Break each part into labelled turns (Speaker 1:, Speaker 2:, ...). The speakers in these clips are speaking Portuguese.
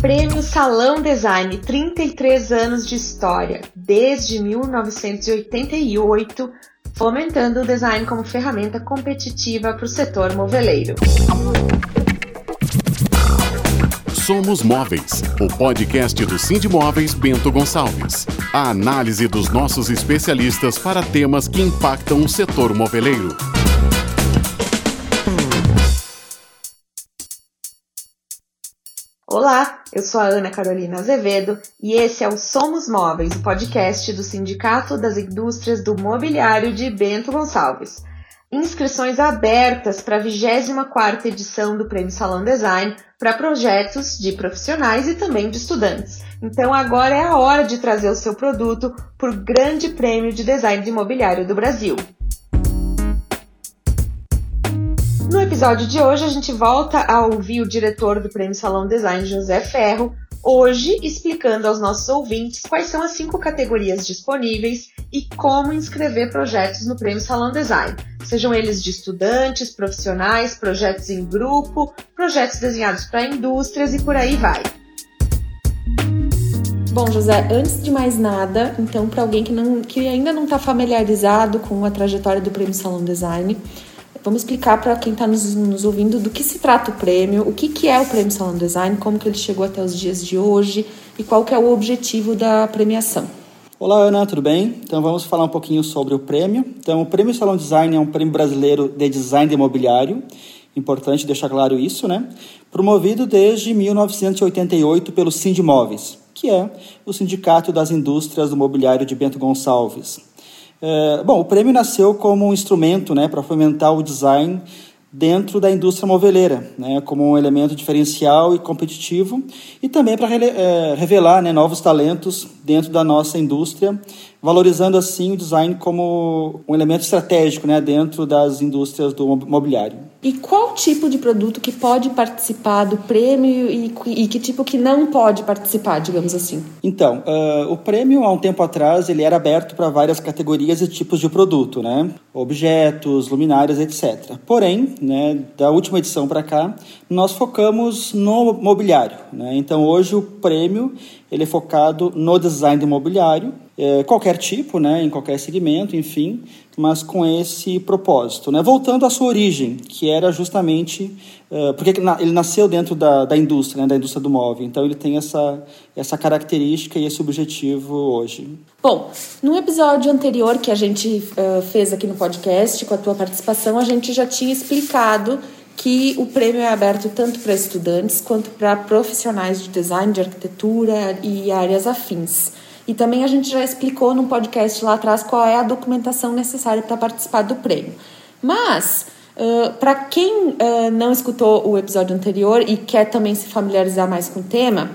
Speaker 1: Prêmio Salão Design, 33 anos de história, desde 1988, fomentando o design como ferramenta competitiva para o setor moveleiro.
Speaker 2: Somos Móveis, o podcast do Cindy Móveis Bento Gonçalves. A análise dos nossos especialistas para temas que impactam o setor moveleiro.
Speaker 1: Olá, eu sou a Ana Carolina Azevedo e esse é o Somos Móveis, o podcast do Sindicato das Indústrias do Mobiliário de Bento Gonçalves. Inscrições abertas para a 24ª edição do Prêmio Salão Design para projetos de profissionais e também de estudantes. Então agora é a hora de trazer o seu produto por Grande Prêmio de Design de Imobiliário do Brasil. Episódio de hoje, a gente volta a ouvir o diretor do Prêmio Salão Design, José Ferro, hoje explicando aos nossos ouvintes quais são as cinco categorias disponíveis e como inscrever projetos no Prêmio Salão Design, sejam eles de estudantes, profissionais, projetos em grupo, projetos desenhados para indústrias e por aí vai.
Speaker 3: Bom, José, antes de mais nada, então, para alguém que, não, que ainda não está familiarizado com a trajetória do Prêmio Salão Design, Vamos explicar para quem está nos, nos, ouvindo do que se trata o prêmio, o que, que é o Prêmio Salão Design, como que ele chegou até os dias de hoje e qual que é o objetivo da premiação.
Speaker 4: Olá, Ana, tudo bem? Então vamos falar um pouquinho sobre o prêmio. Então, o Prêmio Salão Design é um prêmio brasileiro de design imobiliário. Importante deixar claro isso, né? Promovido desde 1988 pelo Sindimóveis, que é o Sindicato das Indústrias do Mobiliário de Bento Gonçalves. É, bom, o prêmio nasceu como um instrumento né, para fomentar o design dentro da indústria moveleira, né, como um elemento diferencial e competitivo, e também para é, revelar né, novos talentos dentro da nossa indústria, valorizando assim o design como um elemento estratégico né, dentro das indústrias do mobiliário.
Speaker 3: E qual tipo de produto que pode participar do prêmio e, e que tipo que não pode participar, digamos assim?
Speaker 4: Então, uh, o prêmio há um tempo atrás ele era aberto para várias categorias e tipos de produto, né? Objetos, luminárias, etc. Porém, né, da última edição para cá, nós focamos no mobiliário. Né? Então, hoje o prêmio ele é focado no design imobiliário, é, qualquer tipo, né, em qualquer segmento, enfim, mas com esse propósito. Né? Voltando à sua origem, que era justamente uh, porque ele nasceu dentro da, da indústria, né, da indústria do móvel, então ele tem essa, essa característica e esse objetivo hoje.
Speaker 3: Bom, no episódio anterior que a gente uh, fez aqui no podcast, com a tua participação, a gente já tinha explicado que o prêmio é aberto tanto para estudantes quanto para profissionais de design, de arquitetura e áreas afins. E também a gente já explicou num podcast lá atrás qual é a documentação necessária para participar do prêmio. Mas, uh, para quem uh, não escutou o episódio anterior e quer também se familiarizar mais com o tema,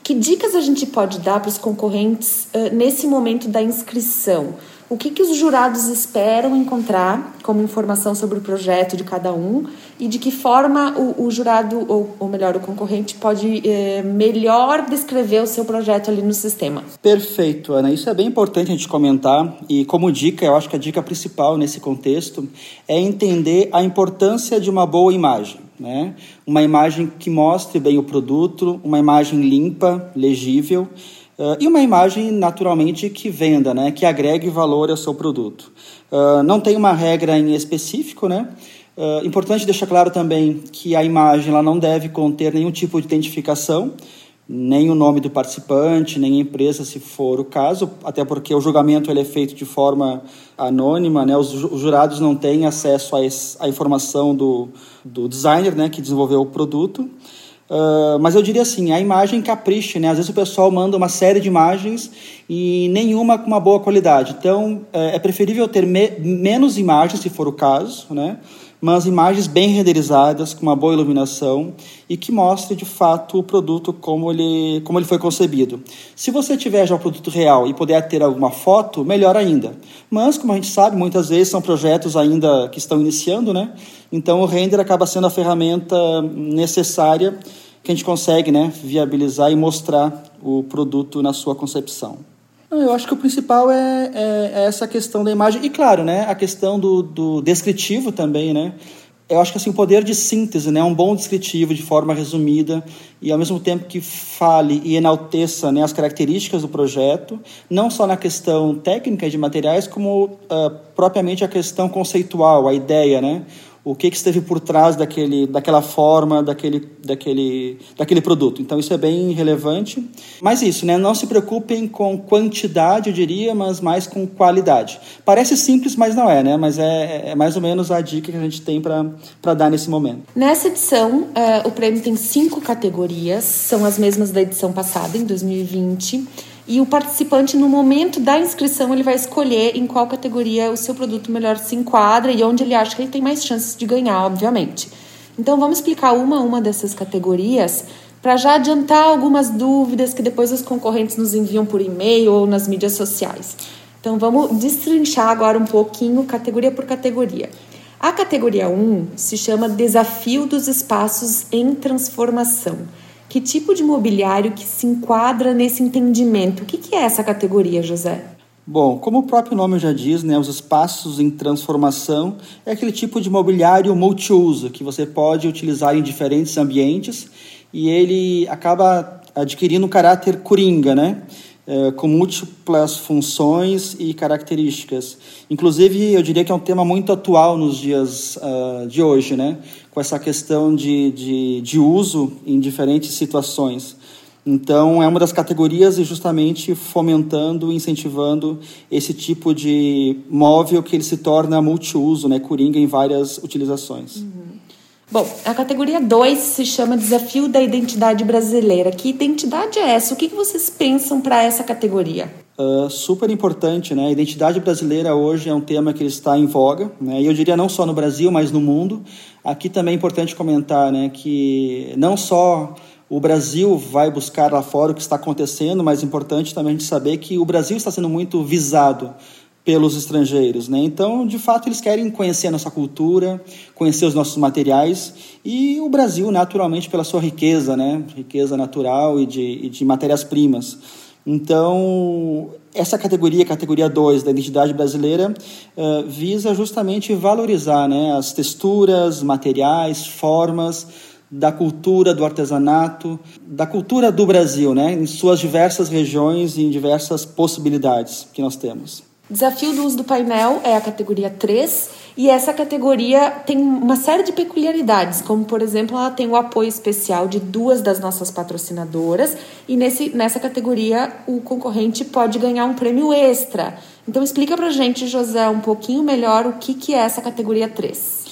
Speaker 3: que dicas a gente pode dar para os concorrentes uh, nesse momento da inscrição? O que, que os jurados esperam encontrar como informação sobre o projeto de cada um e de que forma o, o jurado, ou, ou, melhor, o concorrente, pode eh, melhor descrever o seu projeto ali no sistema?
Speaker 4: Perfeito, Ana. Isso é bem importante a gente comentar e, como dica, eu acho que a dica principal nesse contexto é entender a importância de uma boa imagem. Né? Uma imagem que mostre bem o produto, uma imagem limpa, legível Uh, e uma imagem, naturalmente, que venda, né? que agregue valor ao seu produto. Uh, não tem uma regra em específico, né? Uh, importante deixar claro também que a imagem ela não deve conter nenhum tipo de identificação, nem o nome do participante, nem a empresa, se for o caso, até porque o julgamento ele é feito de forma anônima, né? os, os jurados não têm acesso à informação do, do designer né? que desenvolveu o produto. Uh, mas eu diria assim, a imagem capricha, né? Às vezes o pessoal manda uma série de imagens e nenhuma com uma boa qualidade. Então, é, é preferível ter me menos imagens, se for o caso, né? Mas imagens bem renderizadas, com uma boa iluminação e que mostre de fato o produto como ele, como ele foi concebido. Se você tiver já o produto real e puder ter alguma foto, melhor ainda. Mas, como a gente sabe, muitas vezes são projetos ainda que estão iniciando, né? Então o render acaba sendo a ferramenta necessária que a gente consegue né, viabilizar e mostrar o produto na sua concepção. Eu acho que o principal é, é, é essa questão da imagem. E claro, né, a questão do, do descritivo também, né? eu acho que assim, o poder de síntese, né, um bom descritivo de forma resumida e ao mesmo tempo que fale e enalteça né, as características do projeto, não só na questão técnica de materiais, como uh, propriamente a questão conceitual, a ideia, né? O que, que esteve por trás daquele, daquela forma, daquele, daquele, daquele produto. Então, isso é bem relevante. Mas isso, né? não se preocupem com quantidade, eu diria, mas mais com qualidade. Parece simples, mas não é, né? mas é, é mais ou menos a dica que a gente tem para dar nesse momento.
Speaker 3: Nessa edição, uh, o prêmio tem cinco categorias, são as mesmas da edição passada, em 2020 e o participante, no momento da inscrição, ele vai escolher em qual categoria o seu produto melhor se enquadra e onde ele acha que ele tem mais chances de ganhar, obviamente. Então, vamos explicar uma a uma dessas categorias para já adiantar algumas dúvidas que depois os concorrentes nos enviam por e-mail ou nas mídias sociais. Então, vamos destrinchar agora um pouquinho, categoria por categoria. A categoria 1 se chama Desafio dos Espaços em Transformação. Que tipo de mobiliário que se enquadra nesse entendimento? O que, que é essa categoria, José?
Speaker 4: Bom, como o próprio nome já diz, né, os espaços em transformação é aquele tipo de mobiliário multiuso que você pode utilizar em diferentes ambientes e ele acaba adquirindo um caráter coringa, né? É, com múltiplas funções e características. Inclusive, eu diria que é um tema muito atual nos dias uh, de hoje, né? com essa questão de, de, de uso em diferentes situações. Então, é uma das categorias e justamente fomentando, incentivando esse tipo de móvel que ele se torna multiuso, né, coringa em várias utilizações. Uhum.
Speaker 3: Bom, a categoria 2 se chama Desafio da Identidade Brasileira. Que identidade é essa? O que vocês pensam para essa categoria?
Speaker 4: Uh, super importante, né? A identidade brasileira hoje é um tema que está em voga, né? E eu diria não só no Brasil, mas no mundo. Aqui também é importante comentar, né, que não só o Brasil vai buscar lá fora o que está acontecendo, mas é importante também a gente saber que o Brasil está sendo muito visado pelos estrangeiros, né? Então, de fato, eles querem conhecer a nossa cultura, conhecer os nossos materiais e o Brasil, naturalmente, pela sua riqueza, né? Riqueza natural e de, de matérias-primas. Então, essa categoria, categoria 2 da identidade brasileira, uh, visa justamente valorizar né, as texturas, materiais, formas da cultura do artesanato, da cultura do Brasil, né, em suas diversas regiões e em diversas possibilidades que nós temos.
Speaker 3: Desafio do uso do painel é a categoria 3 e essa categoria tem uma série de peculiaridades, como por exemplo, ela tem o apoio especial de duas das nossas patrocinadoras e nesse, nessa categoria o concorrente pode ganhar um prêmio extra. Então explica pra gente, José, um pouquinho melhor o que, que é essa categoria 3.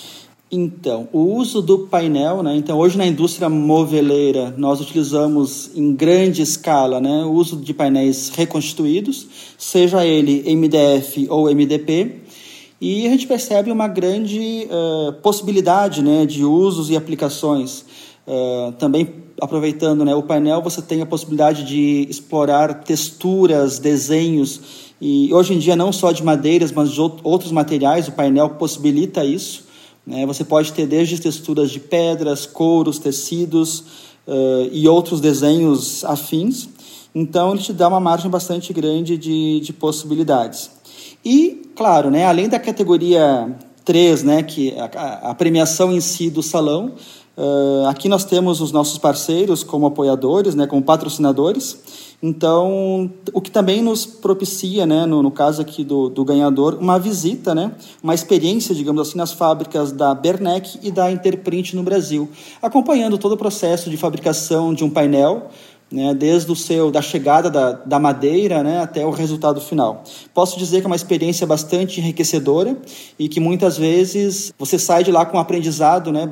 Speaker 4: Então, o uso do painel, né? Então, hoje na indústria moveleira, nós utilizamos em grande escala, né, o uso de painéis reconstituídos, seja ele MDF ou MDP, e a gente percebe uma grande uh, possibilidade, né, de usos e aplicações. Uh, também aproveitando, né, o painel, você tem a possibilidade de explorar texturas, desenhos, e hoje em dia não só de madeiras, mas de outros materiais, o painel possibilita isso. Né? Você pode ter desde texturas de pedras, couros, tecidos uh, e outros desenhos afins. Então, ele te dá uma margem bastante grande de, de possibilidades. E, claro, né, além da categoria 3, né, que a, a premiação em si do salão, uh, aqui nós temos os nossos parceiros como apoiadores, né, como patrocinadores. Então, o que também nos propicia, né, no, no caso aqui do, do ganhador, uma visita, né, uma experiência, digamos assim, nas fábricas da Bernec e da Interprint no Brasil, acompanhando todo o processo de fabricação de um painel, né, desde o seu da chegada da, da madeira né, até o resultado final. Posso dizer que é uma experiência bastante enriquecedora e que muitas vezes você sai de lá com um aprendizado né,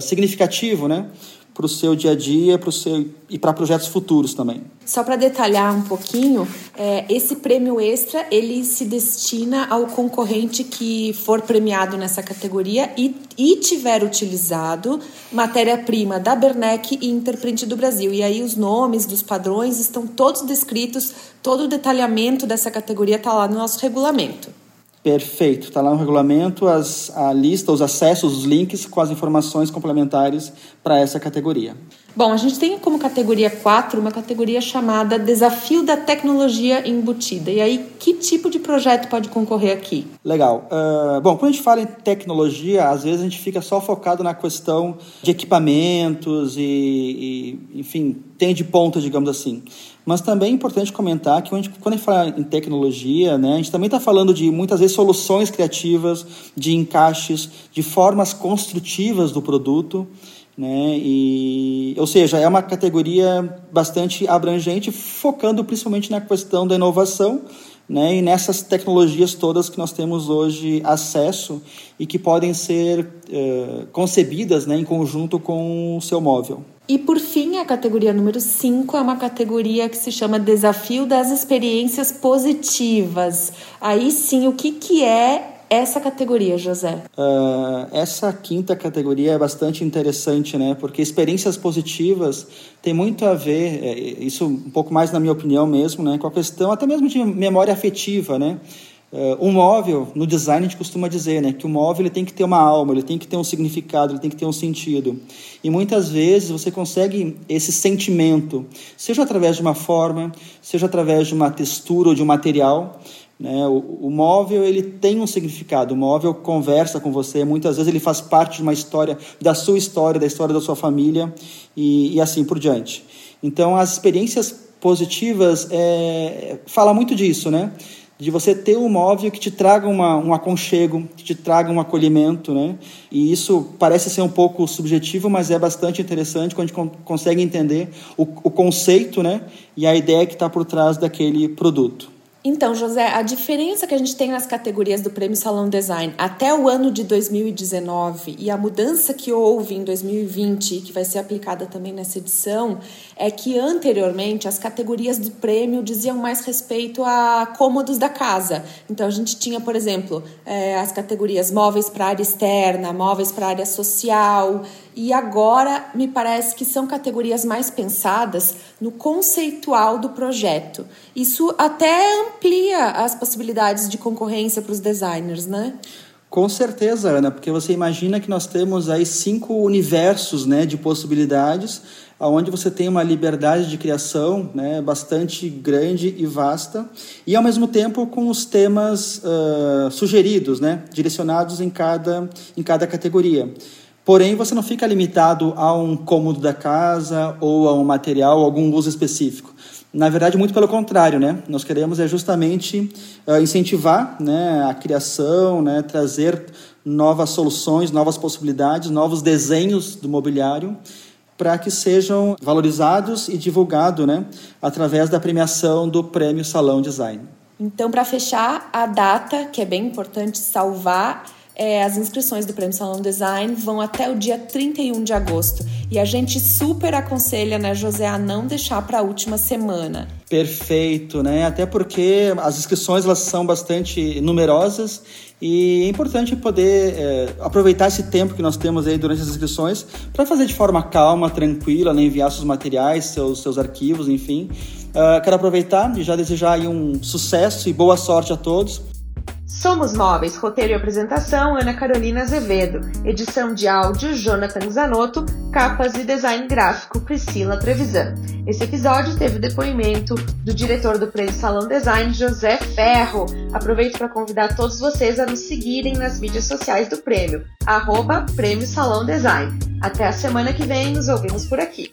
Speaker 4: significativo, né, para o seu dia a dia pro seu, e para projetos futuros também.
Speaker 3: Só para detalhar um pouquinho, é, esse prêmio extra ele se destina ao concorrente que for premiado nessa categoria e, e tiver utilizado matéria-prima da Bernec e Interprint do Brasil. E aí os nomes dos padrões estão todos descritos, todo o detalhamento dessa categoria está lá no nosso regulamento.
Speaker 4: Perfeito. Está lá no regulamento as, a lista, os acessos, os links com as informações complementares para essa categoria.
Speaker 3: Bom, a gente tem como categoria 4 uma categoria chamada Desafio da Tecnologia Embutida. E aí, que tipo de projeto pode concorrer aqui?
Speaker 4: Legal. Uh, bom, quando a gente fala em tecnologia, às vezes a gente fica só focado na questão de equipamentos e, e enfim, tem de ponta, digamos assim. Mas também é importante comentar que quando a gente, fala em tecnologia, né, a gente também está falando de muitas vezes soluções criativas, de encaixes, de formas construtivas do produto. Né? E, ou seja, é uma categoria bastante abrangente, focando principalmente na questão da inovação né? e nessas tecnologias todas que nós temos hoje acesso e que podem ser uh, concebidas né, em conjunto com o seu móvel.
Speaker 3: E por fim, a categoria número 5 é uma categoria que se chama Desafio das Experiências Positivas. Aí sim, o que, que é essa categoria, José?
Speaker 4: Uh, essa quinta categoria é bastante interessante, né? Porque experiências positivas tem muito a ver, é, isso um pouco mais na minha opinião mesmo, né? Com a questão até mesmo de memória afetiva, né? Uh, móvel, no design a gente costuma dizer, né, que o móvel ele tem que ter uma alma, ele tem que ter um significado, ele tem que ter um sentido. E muitas vezes você consegue esse sentimento, seja através de uma forma, seja através de uma textura ou de um material, né? O, o, móvel ele tem um significado, o móvel conversa com você, muitas vezes ele faz parte de uma história, da sua história, da história da sua família e, e assim por diante. Então as experiências positivas é, fala muito disso, né? de você ter um móvel que te traga uma, um aconchego, que te traga um acolhimento, né? E isso parece ser um pouco subjetivo, mas é bastante interessante quando a gente consegue entender o, o conceito, né? E a ideia que está por trás daquele produto.
Speaker 3: Então, José, a diferença que a gente tem nas categorias do Prêmio Salão Design até o ano de 2019 e a mudança que houve em 2020, que vai ser aplicada também nessa edição, é que anteriormente as categorias do prêmio diziam mais respeito a cômodos da casa. Então, a gente tinha, por exemplo, é, as categorias móveis para área externa, móveis para área social, e agora me parece que são categorias mais pensadas no conceitual do projeto. Isso até amplia as possibilidades de concorrência para os designers, né?
Speaker 4: Com certeza, Ana, porque você imagina que nós temos aí cinco universos né, de possibilidades, onde você tem uma liberdade de criação né, bastante grande e vasta, e ao mesmo tempo com os temas uh, sugeridos, né, direcionados em cada, em cada categoria. Porém, você não fica limitado a um cômodo da casa ou a um material, algum uso específico. Na verdade, muito pelo contrário, né? Nós queremos é justamente uh, incentivar né, a criação, né, trazer novas soluções, novas possibilidades, novos desenhos do mobiliário para que sejam valorizados e divulgados né, através da premiação do Prêmio Salão Design.
Speaker 3: Então, para fechar, a data, que é bem importante salvar, é, as inscrições do Prêmio Salão Design vão até o dia 31 de agosto. E a gente super aconselha, né, José, a não deixar para a última semana.
Speaker 4: Perfeito, né? Até porque as inscrições elas são bastante numerosas e é importante poder é, aproveitar esse tempo que nós temos aí durante as inscrições para fazer de forma calma, tranquila, né? enviar seus materiais, seus, seus arquivos, enfim. Uh, quero aproveitar e já desejar um sucesso e boa sorte a todos.
Speaker 1: Somos Móveis, roteiro e apresentação, Ana Carolina Azevedo. Edição de áudio, Jonathan Zanotto. Capas e design gráfico, Priscila Trevisan. Esse episódio teve o depoimento do diretor do Prêmio Salão Design, José Ferro. Aproveito para convidar todos vocês a nos seguirem nas mídias sociais do prêmio, arroba Prêmio Salão Design. Até a semana que vem, nos ouvimos por aqui.